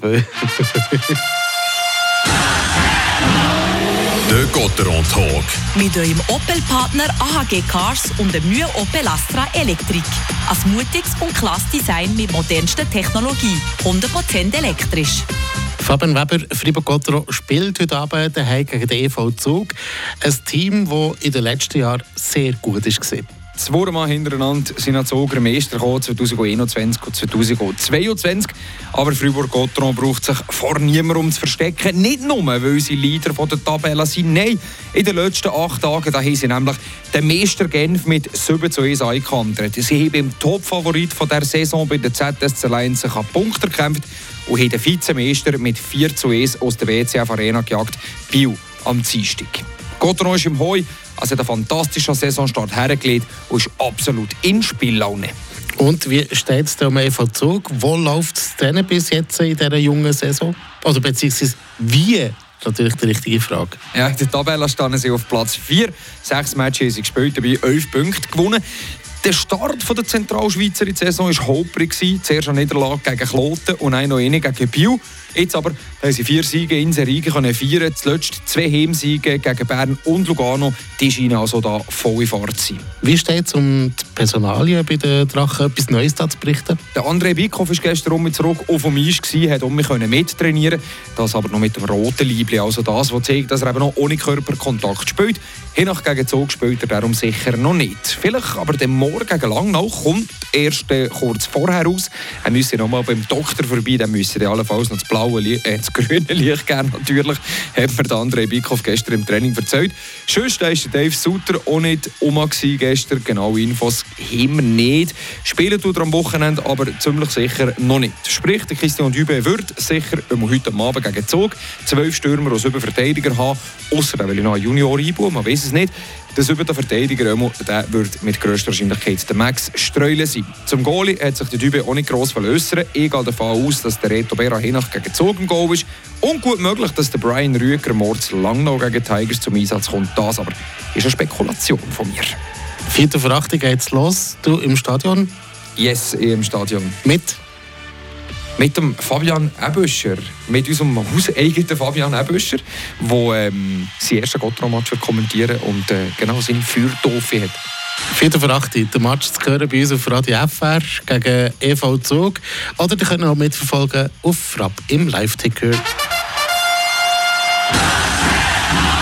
Der Gotteron Talk. Mit eurem Opel-Partner AHG Cars und dem neuen Opel Astra Elektrik. Ein mutiges und klasse Design mit modernster Technologie. 100% elektrisch. Fabian Weber, Fribourg-Gottero spielt heute Abend daheim gegen den EV Zug. Ein Team, das in den letzten Jahren sehr gut war. Zweimal hintereinander sind die Zoger Meister gekommen, 2021 und 2022. Aber Fribourg-Gotteron braucht sich vor niemandem um zu verstecken. Nicht nur, weil sie Leader der Tabelle sind. Nein, in den letzten acht Tagen haben sie nämlich den Meister Genf mit 7 zu 1 eingekantert. Sie haben im Topfavorit der Saison bei der ZSC Lions Punkte gekämpft und haben den Vizemeister mit 4 zu 1 aus der WCF Arena gejagt, Biel am Dienstag. Gotteron ist im Heu, also einen fantastischen Saisonstart hergelegt und ist absolut in Spiellaune. Und wie steht es um EV Zug? Wo läuft es denn bis jetzt in dieser jungen Saison? Oder beziehungsweise wie? Natürlich die richtige Frage. Ja, in der Tabelle standen sie auf Platz 4. Sechs Matches haben sie gespielt, dabei 11 Punkte gewonnen. Der Start der Zentralschweizer Saison war holprig. Zuerst eine Niederlage gegen Kloten und eine noch eine gegen Biel. Jetzt aber haben sie vier Siege in Serie können feiern. Zuletzt zwei Heimsiege gegen Bern und Lugano. Die scheinen also da voll in Fahrt zu sein. Wie steht es um die Personalien bei den Drachen? Etwas Neues da zu berichten? Der André Bickhoff war gestern um mich zurück auf dem Eis, hat um mich mittrainieren Das aber noch mit dem roten Liebling. Also das, was zeigt, dass er eben noch ohne Körperkontakt spielt. Hinach gegen Zug spielt er darum sicher noch nicht. Vielleicht aber Morgen gegen Langnau kommt erst äh, kurz vorher raus. Er müsse noch mal beim Doktor vorbei, dann müsste er allenfalls noch das blaue, äh, das grüne Licht geben. Natürlich hat mir der André Bickhoff gestern im Training erzählt. Sonst war Dave Sutter auch nicht um gestern. Genau Infos wir nicht. Spielen tut er am Wochenende, aber ziemlich sicher noch nicht. Sprich, der Christian Dübe wird sicher heute Abend gegen Zug zwölf Stürmer aus über Verteidiger haben. Außer er will noch einen Junior einbauen, man weiß es nicht. Der siebte Verteidiger der wird mit grösster Wahrscheinlichkeit der Max Streulen sein. Zum Goalie hat sich der Dübe auch nicht gross verlösern. Ich gehe davon aus, dass der Reto Bera Hinach gegen Zug im Goal ist. Und gut möglich, dass der Brian Rüger morgens lang noch gegen Tigers zum Einsatz kommt. Das aber ist eine Spekulation von mir. Vierte vor acht geht's los. Du im Stadion? Yes, ich im Stadion. Mit? Mit dem Fabian Ebüscher, mit unserem hauseigenen Fabian Ebüscher, der ähm, sein erstes Gottra-Match kommentieren und äh, genau seine Feuertaufe hat. 4. vor 8. Der Match zu hören bei uns auf Radio FR gegen EV Zug. Oder ihr könnt auch mitverfolgen auf Frapp im Live-Ticker.